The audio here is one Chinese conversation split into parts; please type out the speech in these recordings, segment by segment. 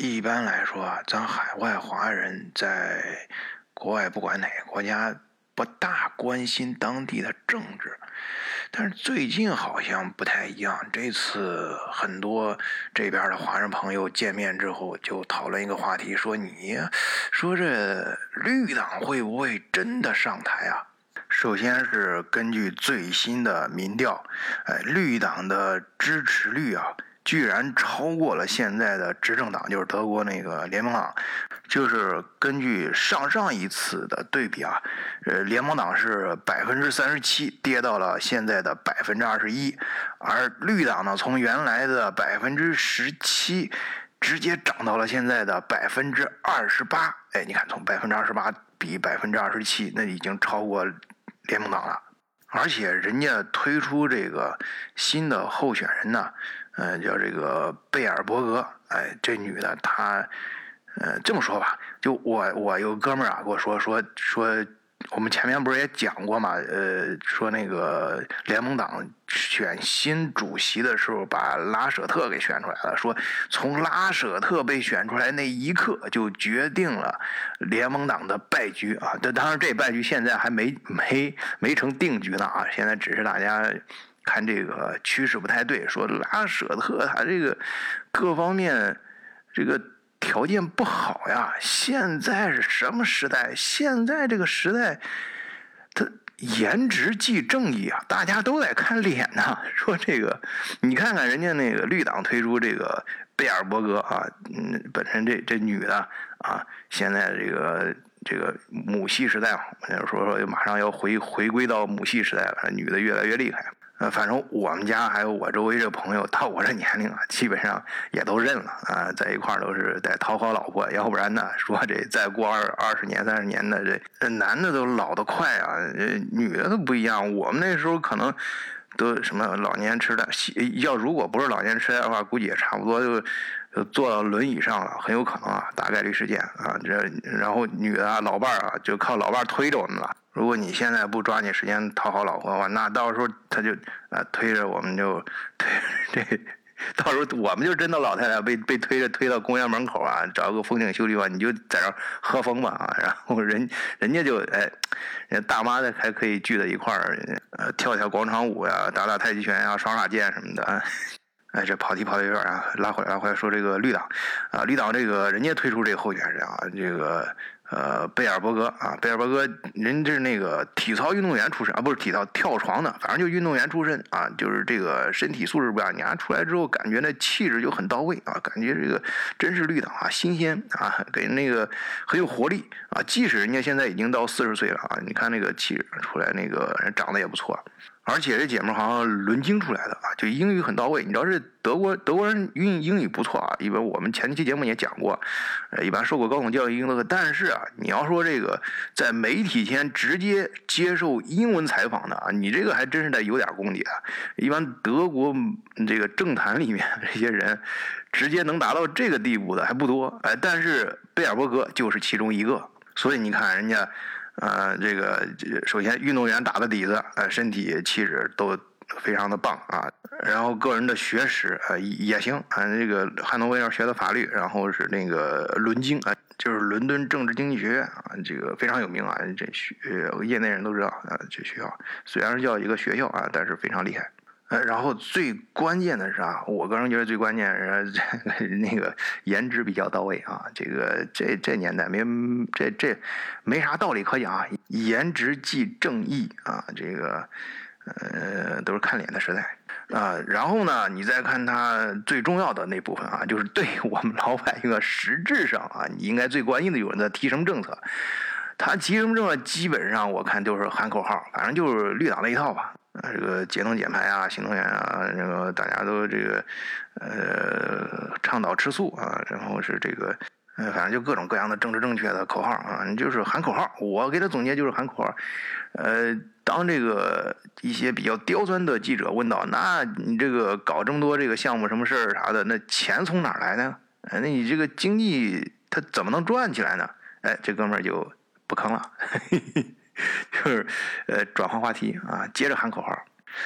一般来说，咱海外华人在国外，不管哪个国家，不大关心当地的政治。但是最近好像不太一样，这次很多这边的华人朋友见面之后，就讨论一个话题，说你说这绿党会不会真的上台啊？首先是根据最新的民调，哎，绿党的支持率啊。居然超过了现在的执政党，就是德国那个联盟党。就是根据上上一次的对比啊，呃，联盟党是百分之三十七，跌到了现在的百分之二十一，而绿党呢，从原来的百分之十七，直接涨到了现在的百分之二十八。哎，你看，从百分之二十八比百分之二十七，那已经超过联盟党了。而且人家推出这个新的候选人呢。嗯，叫这个贝尔伯格，哎，这女的她，呃，这么说吧，就我我有哥们儿啊，跟我说说说，我们前面不是也讲过嘛，呃，说那个联盟党选新主席的时候，把拉舍特给选出来了，说从拉舍特被选出来那一刻，就决定了联盟党的败局啊。这当然，这败局现在还没没没成定局呢啊，现在只是大家。看这个趋势不太对，说拉舍特他这个各方面这个条件不好呀。现在是什么时代？现在这个时代，他颜值即正义啊，大家都在看脸呐。说这个，你看看人家那个绿党推出这个贝尔伯格啊，嗯，本身这这女的啊，现在这个这个母系时代嘛，就说说马上要回回归到母系时代了，女的越来越厉害。呃，反正我们家还有我周围这朋友，到我这年龄啊，基本上也都认了啊，在一块儿都是在讨好老婆，要不然呢，说这再过二二十年、三十年的，这男的都老得快啊，女的都不一样。我们那时候可能都什么老年痴呆，要如果不是老年痴呆的话，估计也差不多就坐到轮椅上了，很有可能啊，大概率事件啊。这然后女的啊，老伴儿啊，就靠老伴儿推着我们了。如果你现在不抓紧时间讨好老婆的话，那到时候他就啊推着我们就推 这，到时候我们就真的老太太被被推着推到公园门口啊，找个风景秀地方，你就在那喝风吧啊，然后人人家就哎，人大妈的还可以聚在一块儿，呃跳跳广场舞呀，打打太极拳呀，耍耍剑什么的。哎，这跑题跑的有点啊，拉回来拉回来说这个绿党啊，绿党这个人家推出这个候选人啊，这个。呃，贝尔伯格啊，贝尔伯格，人这是那个体操运动员出身啊，不是体操跳床的，反正就运动员出身啊，就是这个身体素质不一样。你看出来之后，感觉那气质就很到位啊，感觉这个真是绿的啊，新鲜啊，给人那个很有活力啊。即使人家现在已经到四十岁了啊，你看那个气质出来，那个人长得也不错。而且这姐们好像轮京出来的啊，就英语很到位。你知道这德国德国人英英语不错啊，因为我们前期节目也讲过，呃，一般受过高等教育英德。但是啊，你要说这个在媒体前直接接受英文采访的啊，你这个还真是得有点功底啊。一般德国这个政坛里面这些人，直接能达到这个地步的还不多。哎，但是贝尔伯格就是其中一个。所以你看人家。呃，这个首先运动员打的底子，呃，身体气质都非常的棒啊。然后个人的学识，呃，也行啊。这个汉诺威尔学的法律，然后是那个伦经啊，就是伦敦政治经济学院啊，这个非常有名啊。这学业内人都知道啊，这学校虽然是叫一个学校啊，但是非常厉害。呃，然后最关键的是啊，我个人觉得最关键是 那个颜值比较到位啊。这个这这年代没这这没啥道理可讲啊，颜值即正义啊。这个呃都是看脸的时代啊。然后呢，你再看他最重要的那部分啊，就是对 我们老百姓实质上啊，你应该最关心的有人在提什么政策。他提什么政策，基本上我看都是喊口号，反正就是绿党那一套吧。啊，这个节能减排啊，新能源啊，这个大家都这个，呃，倡导吃素啊，然后是这个，呃，反正就各种各样的政治正确的口号啊，你就是喊口号。我给他总结就是喊口号。呃，当这个一些比较刁钻的记者问到，那你这个搞这么多这个项目什么事儿啥的，那钱从哪儿来呢？那你这个经济它怎么能转起来呢？哎，这哥们儿就不吭了。嘿 嘿 就是呃转换话题啊，接着喊口号。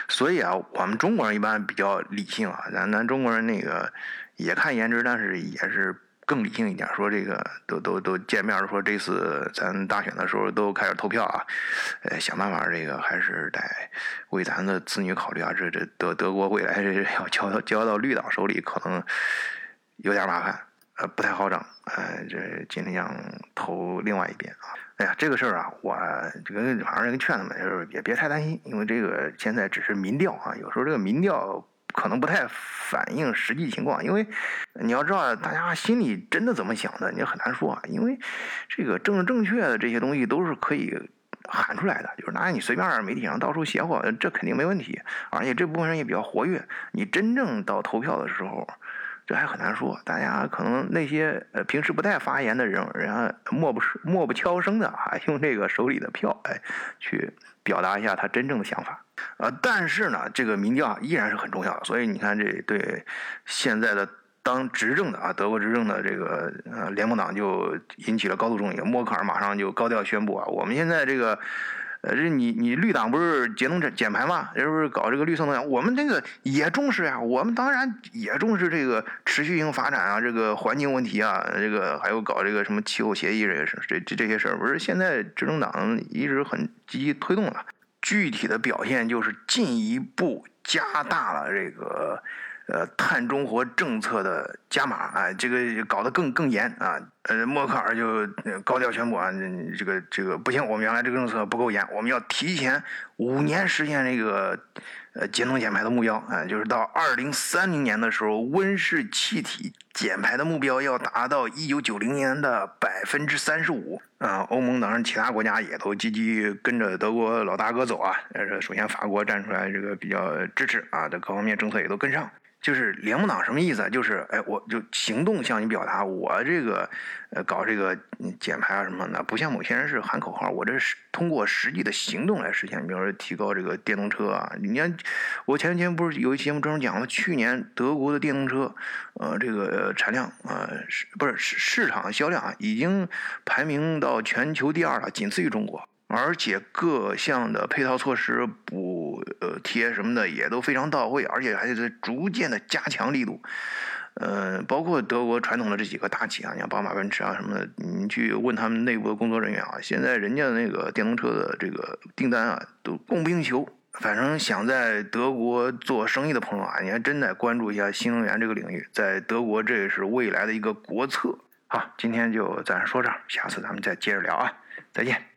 所以啊，我们中国人一般比较理性啊，咱咱中国人那个也看颜值，但是也是更理性一点，说这个都都都见面说这次咱大选的时候都开始投票啊，呃，想办法这个还是得为咱的子女考虑啊，这这德德国未来这 要交交到绿党手里，可能有点麻烦，呃，不太好整，呃，这尽量投另外一边啊。哎呀，这个事儿啊，我这个反正劝他们就是也别太担心，因为这个现在只是民调啊，有时候这个民调。可能不太反映实际情况，因为你要知道大家心里真的怎么想的，你很难说啊。因为这个政治正确的这些东西都是可以喊出来的，就是拿你随便媒体上到处写火，这肯定没问题。而且这部分人也比较活跃，你真正到投票的时候，这还很难说。大家可能那些呃平时不太发言的人，人家默不默不悄声的啊，用这个手里的票哎去表达一下他真正的想法。呃，但是呢，这个民调依然是很重要的，所以你看，这对现在的当执政的啊，德国执政的这个呃联盟党就引起了高度重视。默克尔马上就高调宣布啊，我们现在这个呃，这你你绿党不是节能减减排嘛，是不是搞这个绿色能源？我们这个也重视呀，我们当然也重视这个持续性发展啊，这个环境问题啊，这个还有搞这个什么气候协议这些事，这这这些事儿，不是现在执政党一直很积极推动的。具体的表现就是进一步加大了这个呃碳中和政策的加码啊，这个搞得更更严啊。呃，默克尔就高调宣布啊，这个这个不行，我们原来这个政策不够严，我们要提前五年实现这个。呃，节能减排的目标啊，就是到二零三零年的时候，温室气体减排的目标要达到一九九零年的百分之三十五啊。欧盟当然其他国家也都积极跟着德国老大哥走啊。呃，首先法国站出来，这个比较支持啊，这各方面政策也都跟上。就是联盟党什么意思？就是哎，我就行动向你表达，我这个呃搞这个减排啊什么的，不像某些人是喊口号，我这是通过实际的行动来实现。比如说提高这个电动车啊，你看我前几天不是有一期节目专门讲了，去年德国的电动车呃这个产量呃是不是市市场销量啊，已经排名到全球第二了，仅次于中国。而且各项的配套措施补呃贴什么的也都非常到位，而且还在逐渐的加强力度。呃，包括德国传统的这几个大企啊，你像宝马、奔驰啊什么的，你去问他们内部的工作人员啊，现在人家那个电动车的这个订单啊都供不应求。反正想在德国做生意的朋友啊，你还真得关注一下新能源这个领域，在德国这也是未来的一个国策。好，今天就暂时说这儿，下次咱们再接着聊啊，再见。